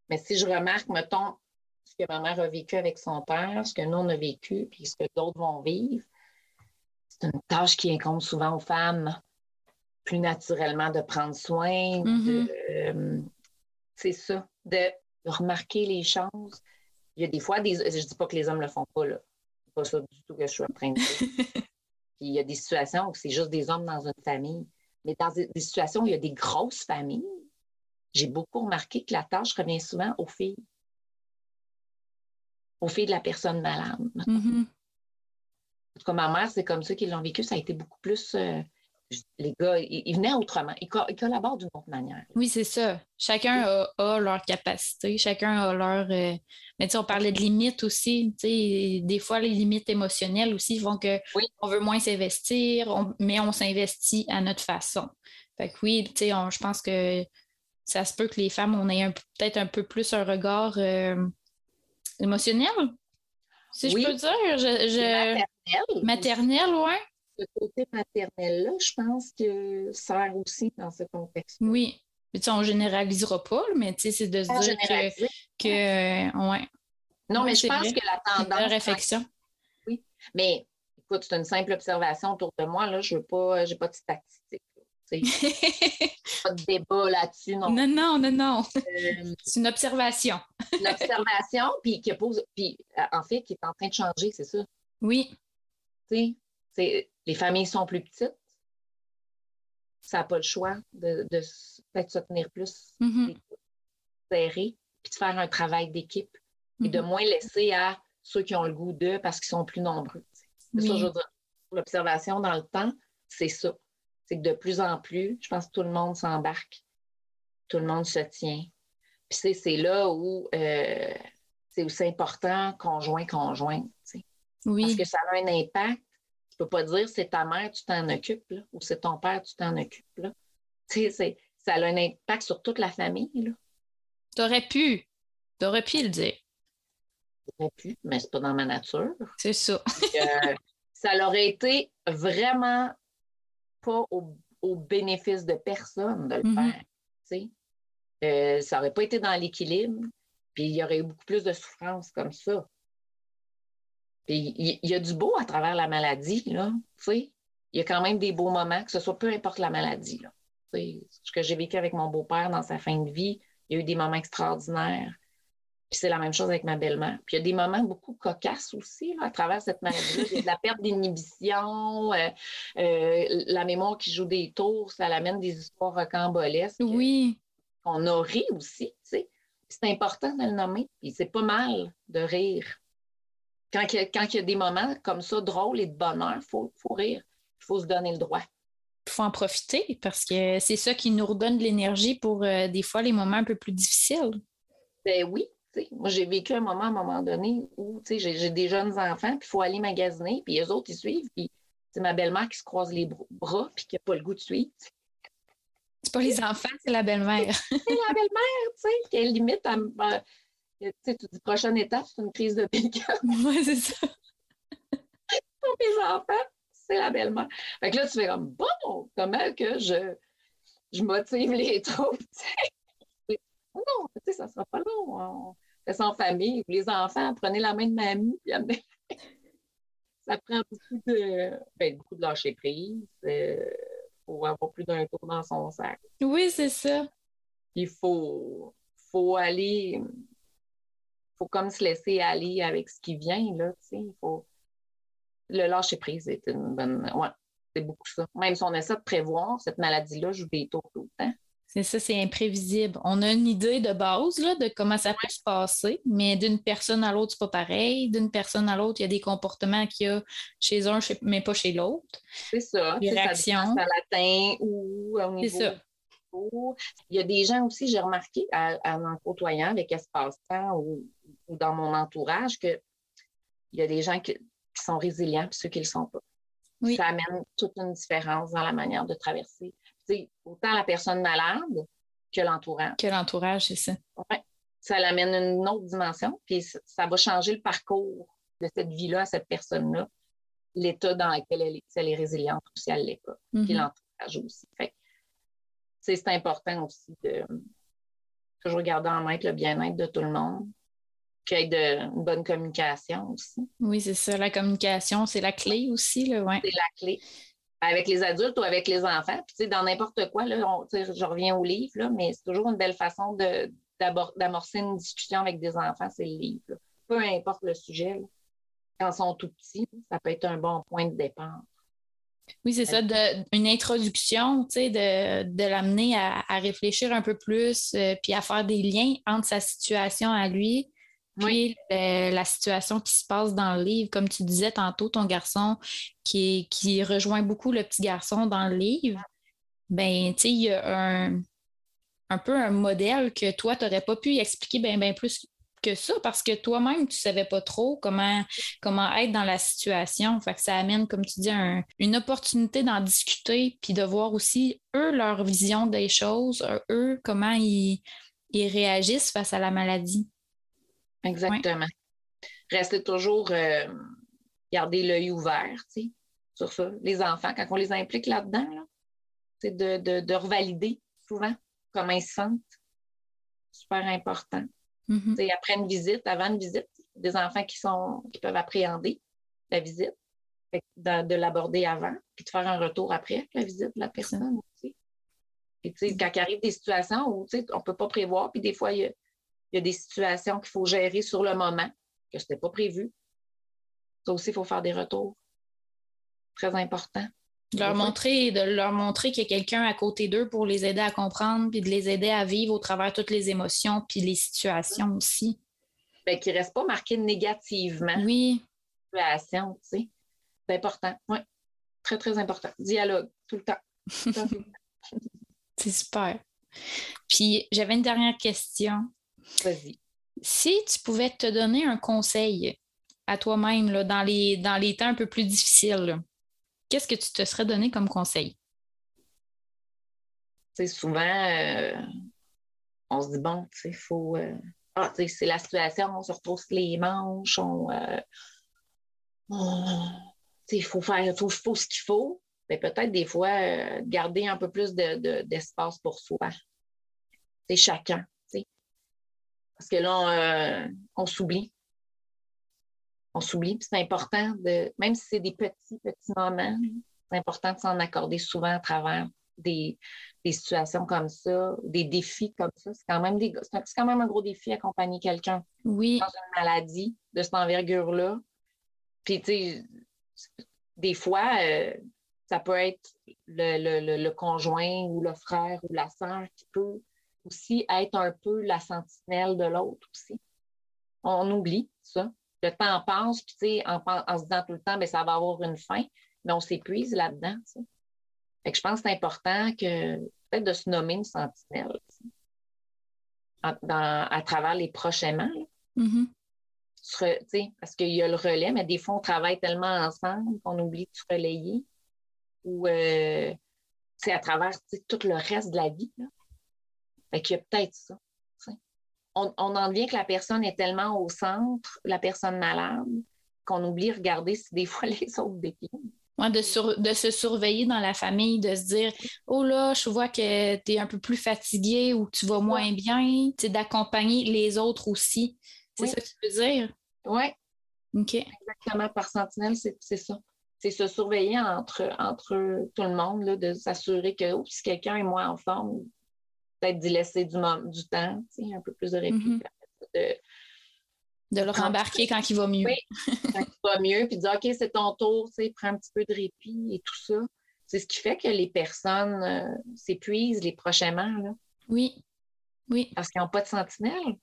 mais si je remarque, mettons, que ma mère a vécu avec son père, ce que nous, on a vécu, puis ce que d'autres vont vivre, c'est une tâche qui incombe souvent aux femmes plus naturellement de prendre soin, mm-hmm. euh, c'est ça, de remarquer les choses. Il y a des fois, des, je ne dis pas que les hommes ne le font pas, là. C'est pas ça du tout que je suis en train de dire. puis il y a des situations où c'est juste des hommes dans une famille. Mais dans des situations où il y a des grosses familles, j'ai beaucoup remarqué que la tâche revient souvent aux filles. Aux filles de la personne malade. Mm-hmm. En tout cas, ma mère, c'est comme ça qu'ils l'ont vécu. Ça a été beaucoup plus. Euh, les gars, ils, venaient autrement. Ils, collaborent d'une autre manière. Oui, c'est ça. Chacun a, leur capacité. Chacun a leur. Euh, mais tu sais, on parlait de limites aussi. Tu sais, des fois, les limites émotionnelles aussi font que on veut moins s'investir, mais on s'investit à notre façon. Fait que oui, tu sais, je pense que ça se peut que les femmes, on ait peut-être un peu plus un regard euh, émotionnel, si je peux dire. Maternel. Maternel, oui. Ce côté maternel-là, je pense que sert aussi dans ce contexte. Oui. Mais, on ne généralisera pas, mais c'est de se dire que, que ouais. Non, mais je pense que la tendance. La réflexion. Oui. Mais écoute, c'est une simple observation autour de moi. Là. Je n'ai pas, pas de statistiques. pas de débat là-dessus. Non, non, non, non. non. Euh, c'est une observation. une observation, puis qui pose, puis euh, en fait, qui est en train de changer, c'est ça. Oui. Tu sais, les familles sont plus petites. Ça n'a pas le choix de, de peut-être se tenir plus mm-hmm. serré, puis de faire un travail d'équipe et de mm-hmm. moins laisser à ceux qui ont le goût d'eux parce qu'ils sont plus nombreux. C'est ça, je veux dire. L'observation dans le temps, c'est ça c'est que de plus en plus, je pense que tout le monde s'embarque, tout le monde se tient. Puis c'est là où euh, c'est aussi important, conjoint, conjoint. Oui. Parce que ça a un impact. Tu ne peux pas dire c'est ta mère, tu t'en occupes, ou c'est ton père, tu t'en occupes. Là. Ça a un impact sur toute la famille. Tu aurais pu. Tu aurais pu le dire. J'aurais pu, mais c'est pas dans ma nature. C'est ça. Euh, ça aurait été vraiment pas au, bénéfice de personne de le mm-hmm. faire. Euh, ça n'aurait pas été dans l'équilibre, puis il y aurait eu beaucoup plus de souffrance comme ça. Puis il y, a du beau à travers la maladie, là, Il y a quand même des beaux moments, que ce soit peu importe la maladie, là. Ce que j'ai vécu avec mon beau-père dans sa fin de vie, il y a eu des moments extraordinaires. Puis c'est la même chose avec ma belle-mère. Puis il y a des moments beaucoup cocasses aussi à travers cette maladie-là. Il y a de la perte d'inhibition, euh, euh, la mémoire qui joue des tours, ça amène des histoires rocambolesques. Oui. On a ri aussi, tu sais. C'est important de le nommer. Puis c'est pas mal de rire. Quand il, y a, quand il y a des moments comme ça, drôles et de bonheur, il faut, faut rire. Il faut se donner le droit. Il faut en profiter parce que c'est ça qui nous redonne de l'énergie pour euh, des fois les moments un peu plus difficiles. Ben oui, moi, j'ai vécu un moment à un moment donné où j'ai des jeunes enfants, puis il faut aller magasiner, puis les autres, ils suivent, puis c'est ma belle-mère qui se croise les bras, puis qui n'a pas le goût de suivre. C'est pas les enfants, c'est la belle-mère. c'est la belle-mère, tu sais, qui est limite à. tu sais, tu dis prochaine étape, c'est une crise de pique. oui, c'est ça. Pour mes enfants, c'est la belle-mère. Fait que là, tu fais comme, bon, comment que je, je motive les troupes, tu sais? Non, tu sais, ça sera pas long. On en famille. Les enfants, prenez la main de mamie, puis amenez. ça prend beaucoup de, ben, beaucoup de lâcher prise. Il euh, faut avoir plus d'un tour dans son sac. Oui, c'est ça. Il faut, faut aller, faut comme se laisser aller avec ce qui vient, là, tu sais. Il faut... Le lâcher prise est une bonne. Ouais, c'est beaucoup ça. Même si on essaie de prévoir, cette maladie-là tout le temps. C'est ça, c'est imprévisible. On a une idée de base là, de comment ça peut se passer, mais d'une personne à l'autre, c'est pas pareil. D'une personne à l'autre, il y a des comportements qu'il y a chez un, mais pas chez l'autre. C'est ça. Des réactions. Ça latin ou au niveau. ça. Il y a des gens aussi, j'ai remarqué en en côtoyant avec Espace-Temps ou, dans mon entourage qu'il y a des gens qui, sont résilients et ceux qui ne le sont pas. Ça amène toute une différence dans la manière de traverser autant la personne malade que l'entourage. Que l'entourage, c'est ça. Ça l'amène une autre dimension, puis ça va changer le parcours de cette vie-là à cette personne-là, l'état dans lequel elle est, si elle est résiliente ou si elle ne l'est pas, puis mm-hmm. l'entourage aussi. c'est important aussi de toujours garder en main le bien-être de tout le monde, qu'il y ait de, une bonne communication aussi. Oui, c'est ça. La communication, c'est la clé aussi. Là, ouais. C'est la clé avec les adultes ou avec les enfants. Puis, dans n'importe quoi, là, je reviens au livre, là, mais c'est toujours une belle façon d'amorcer une discussion avec des enfants, c'est le livre. Peu importe le sujet, quand ils sont tout petits, ça peut être un bon point de départ. Oui, c'est ça, une introduction, de, de l'amener à, réfléchir un peu plus, euh, puis à faire des liens entre sa situation à lui, puis la situation qui se passe dans le livre, comme tu disais tantôt, ton garçon qui, qui rejoint beaucoup le petit garçon dans le livre, ben, tu sais, il y a un, un peu un modèle que toi, tu n'aurais pas pu expliquer bien plus que ça parce que toi-même, tu ne savais pas trop comment, comment être dans la situation. Fait que ça amène, comme tu dis, une opportunité d'en discuter puis de voir aussi, eux, leur vision des choses, eux, comment ils, ils réagissent face à la maladie. Exactement. Rester toujours, euh, garder l'œil ouvert, tu sais, sur ça. Les enfants, quand on les implique là-dedans, c'est de, de, revalider souvent comment ils se sentent. Super important. Mm-hmm. Après une visite, avant une visite, des enfants qui, sont, qui peuvent appréhender la visite, de, l'aborder avant, puis de faire un retour après la visite de la personne aussi. Et, quand il arrive des situations où on ne peut pas prévoir, puis des fois, il y a il y a des situations qu'il faut gérer sur le moment, que ce n'était pas prévu. Ça aussi, il faut faire des retours. Très important. De leur montrer, de leur montrer qu'il y a quelqu'un à côté d'eux pour les aider à comprendre, puis de les aider à vivre au travers toutes les émotions, puis les situations aussi. Bien, qu'ils ne restent pas marqués négativement. Oui. Situation, tu sais. C'est important. Oui. Très, très important. Dialogue, tout le temps. C'est super. Puis, j'avais une dernière question. Vas-y. Si tu pouvais te donner un conseil à toi-même dans les, dans les temps un peu plus difficiles, qu'est-ce que tu te serais donné comme conseil? C'est souvent, euh, on se dit, bon, il faut. Euh, ah, c'est la situation, on se retrousse les manches, on. Euh, il faut faire faut, faut ce qu'il faut. Mais peut-être des fois, garder un peu plus d'espace de, pour soi. C'est chacun. Parce que là, euh, on, s'oublie. On s'oublie. c'est important de, même si c'est des petits, petits moments, c'est important de s'en accorder souvent à travers des, situations comme ça, des défis comme ça. C'est quand, même des, c'est quand même un gros défi accompagner quelqu'un oui. dans une maladie de cette envergure-là. Puis, tu sais, des fois, euh, ça peut être le, conjoint ou le frère ou la sœur qui peut aussi être un peu la sentinelle de l'autre aussi. On oublie ça. Le temps passe, puis tu sais, en, se disant tout le temps, bien, ça va avoir une fin, mais on s'épuise là-dedans. Fait que je pense que c'est important que peut-être de se nommer une sentinelle à travers les prochains mm-hmm. parce qu'il y a le relais, mais des fois, on travaille tellement ensemble qu'on oublie de se relayer. Ou euh, à travers tout le reste de la vie. Là. Fait qu'il y a peut-être ça. On, on, en vient que la personne est tellement au centre, la personne malade, qu'on oublie de regarder si des fois les autres déclinent. Ouais, de, de se surveiller dans la famille, de se dire Oh là, je vois que tu es un peu plus fatigué ou que tu vas moins bien, d'accompagner les autres aussi. C'est ça que tu veux dire? Oui. OK. Exactement. Par sentinelle, c'est ça. C'est se surveiller entre, entre tout le monde, là, de s'assurer que oh, si quelqu'un est moins en forme, peut-être d'y laisser du, du temps, un peu plus de répit. Mm-hmm. de, de le rembarquer quand il va mieux. Oui, quand il va mieux, puis de dire OK, c'est ton tour, prends un petit peu de répit et tout ça. C'est ce qui fait que les personnes euh, s'épuisent les prochainement. Là. Oui. Oui. Parce qu'ils n'ont pas de sentinelle.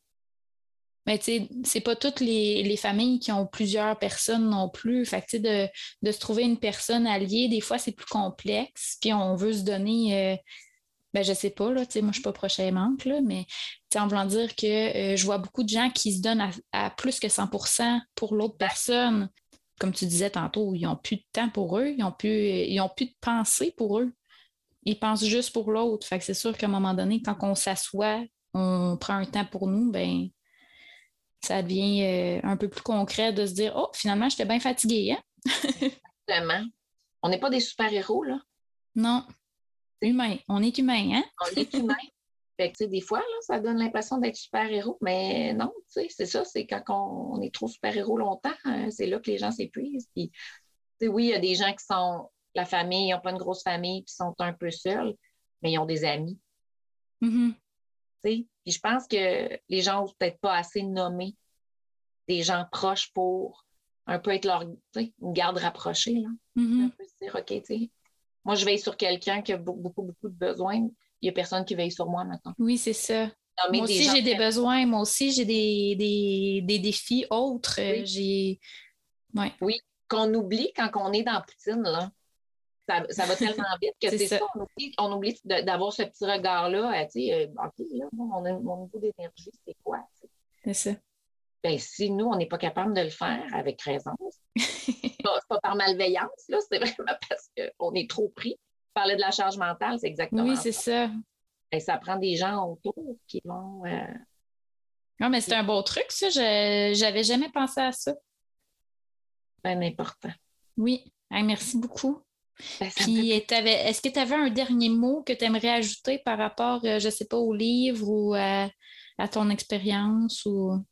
Mais tu sais, c'est pas toutes les, familles qui ont plusieurs personnes non plus. Fait que, de, de se trouver une personne alliée, des fois, c'est plus complexe. Puis on veut se donner euh, ben, je sais pas, là, moi, je ne suis pas prochainement, là, mais en voulant dire que euh, je vois beaucoup de gens qui se donnent à, plus que 100 pour l'autre personne. Comme tu disais tantôt, ils n'ont plus de temps pour eux, ils n'ont plus, ils ont plus de pensée pour eux. Ils pensent juste pour l'autre. Fait que c'est sûr qu'à un moment donné, quand on s'assoit, on prend un temps pour nous, ben ça devient euh, un peu plus concret de se dire Oh, finalement, j'étais bien fatiguée. Hein? Exactement. On n'est pas des super-héros, là. Non. Humain. On est humain, hein? On est humain. Fait que, des fois, là, ça donne l'impression d'être super-héros, mais non, c'est ça, c'est quand on, est trop super-héros longtemps, hein, c'est là que les gens s'épuisent. Puis, oui, il y a des gens qui sont, la famille, ils n'ont pas une grosse famille, puis sont un peu seuls, mais ils ont des amis. Mm-hmm. Puis je pense que les gens n'ont peut-être pas assez nommé des gens proches pour un peu être leur une garde rapprochée. Là. Mm-hmm. se dire, OK, tu sais, moi, je veille sur quelqu'un qui a beaucoup, beaucoup, de besoins. Il n'y a personne qui veille sur moi maintenant. Oui, c'est ça. moi aussi, j'ai des besoins. Moi aussi, j'ai des, défis autres. J'ai... Oui, qu'on oublie quand on est dans Poutine, là. Ça, va tellement vite que c'est ça. On oublie, d'avoir ce petit regard-là. Tu sais, euh, OK, là, mon, niveau d'énergie, c'est quoi? C'est ça. Ben, si nous, on n'est pas capable de le faire avec raison, pas, pas par malveillance, là, c'est vraiment parce qu'on est trop pris. Parler de la charge mentale, c'est exactement Oui, c'est ça. Et ça prend des gens autour qui vont. Euh, non, mais c'est un beau truc, ça. Je n'avais jamais pensé à ça. Bien important. Oui. merci beaucoup. Ben, Puis, est-ce que tu avais un dernier mot que tu aimerais ajouter par rapport, euh, je ne sais pas, au livre ou à, à ton expérience? ou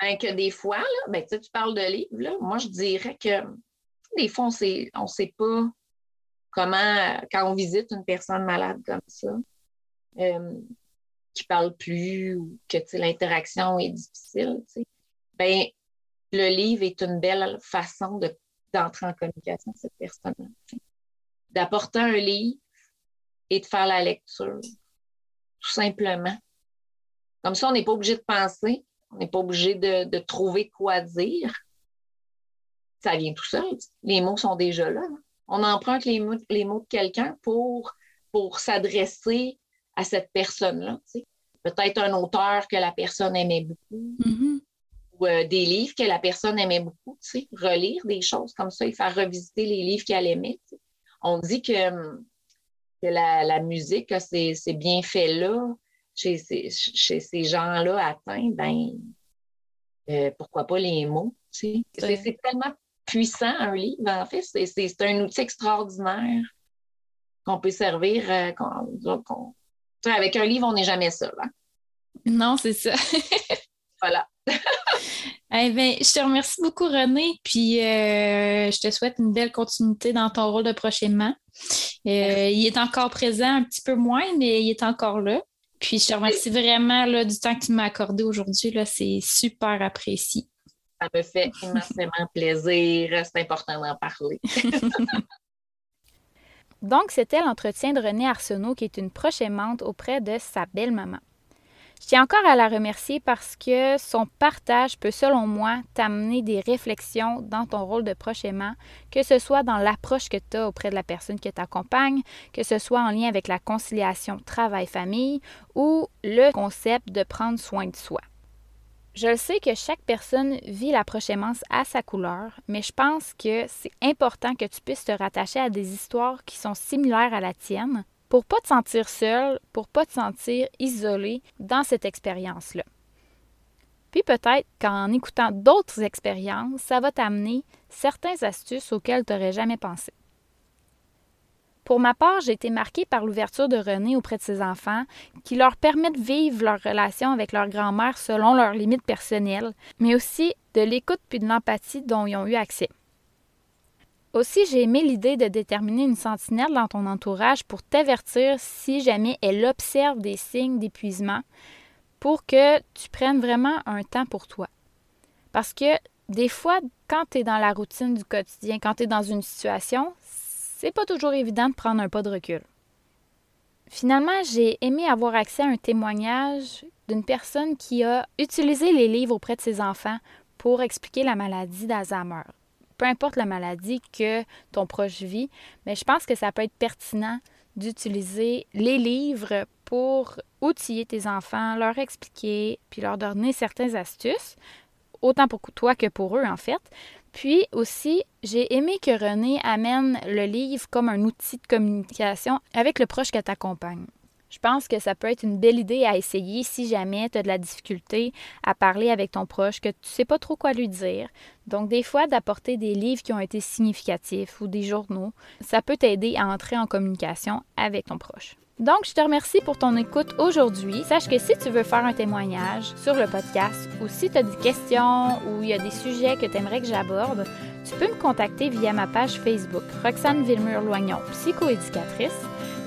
ben, que des fois, là, ben, tu parles de livres, moi, je dirais que des fois, on ne sait pas comment, quand on visite une personne malade comme ça, euh, qui ne parle plus ou que l'interaction est difficile, ben, le livre est une belle façon d'entrer en communication avec cette personne-là. D'apporter un livre et de faire la lecture, tout simplement. Comme ça, on n'est pas obligé de penser, on n'est pas obligé de, trouver quoi dire. Ça vient tout seul. Les mots sont déjà là. On emprunte les mots, les mots de quelqu'un pour, pour s'adresser à cette personne-là. Peut-être un auteur que la personne aimait beaucoup. Mm-hmm. Ou euh, des livres que la personne aimait beaucoup. Relire des choses comme ça et faire revisiter les livres qu'elle aimait. On dit que, que la, la musique a ces, ces bienfaits-là chez ces, gens-là atteints, ben, euh, pourquoi pas les mots? C'est tellement puissant, un livre, en fait. C'est un outil extraordinaire qu'on peut servir. Euh, avec un livre, on n'est jamais seul. Hein. Non, c'est ça. voilà. eh bien, je te remercie beaucoup, René, puis euh, je te souhaite une belle continuité dans ton rôle de prochainement. Euh, il est encore présent un petit peu moins, mais il est encore là. Puis je te remercie vraiment là, du temps que tu m'as accordé aujourd'hui. C'est super apprécié. Ça me fait immensément plaisir. C'est important d'en parler. Donc, c'était l'entretien de René Arsenault, qui est une proche aimante auprès de sa belle-maman. Je tiens encore à la remercier parce que son partage peut, selon moi, t'amener des réflexions dans ton rôle de proche que ce soit dans l'approche que tu as auprès de la personne qui t'accompagne, que ce soit en lien avec la conciliation travail-famille ou le concept de prendre soin de soi. Je le sais que chaque personne vit la aimance à sa couleur, mais je pense que c'est important que tu puisses te rattacher à des histoires qui sont similaires à la tienne pour pas te sentir seul, pour pas te sentir isolé dans cette expérience-là. Puis peut-être qu'en écoutant d'autres expériences, ça va t'amener certaines astuces auxquelles tu n'aurais jamais pensé. Pour ma part, j'ai été marquée par l'ouverture de René auprès de ses enfants, qui leur permet de vivre leur relation avec leur grand-mère selon leurs limites personnelles, mais aussi de l'écoute puis de l'empathie dont ils ont eu accès. Aussi, j'ai aimé l'idée de déterminer une sentinelle dans ton entourage pour t'avertir si jamais elle observe des signes d'épuisement pour que tu prennes vraiment un temps pour toi. Parce que des fois, quand tu es dans la routine du quotidien, quand tu es dans une situation, c'est pas toujours évident de prendre un pas de recul. Finalement, j'ai aimé avoir accès à un témoignage d'une personne qui a utilisé les livres auprès de ses enfants pour expliquer la maladie d'Alzheimer peu importe la maladie que ton proche vit, mais je pense que ça peut être pertinent d'utiliser les livres pour outiller tes enfants, leur expliquer, puis leur donner certaines astuces, autant pour toi que pour eux en fait. Puis aussi, j'ai aimé que René amène le livre comme un outil de communication avec le proche qui t'accompagne. Je pense que ça peut être une belle idée à essayer si jamais tu as de la difficulté à parler avec ton proche, que tu ne sais pas trop quoi lui dire. Donc, des fois, d'apporter des livres qui ont été significatifs ou des journaux, ça peut t'aider à entrer en communication avec ton proche. Donc, je te remercie pour ton écoute aujourd'hui. Sache que si tu veux faire un témoignage sur le podcast ou si tu as des questions ou il y a des sujets que tu aimerais que j'aborde, tu peux me contacter via ma page Facebook Roxane Villemur-Loignon, psychoéducatrice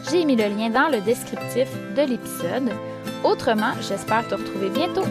j'ai mis le lien dans le descriptif de l'épisode. Autrement, j'espère te retrouver bientôt.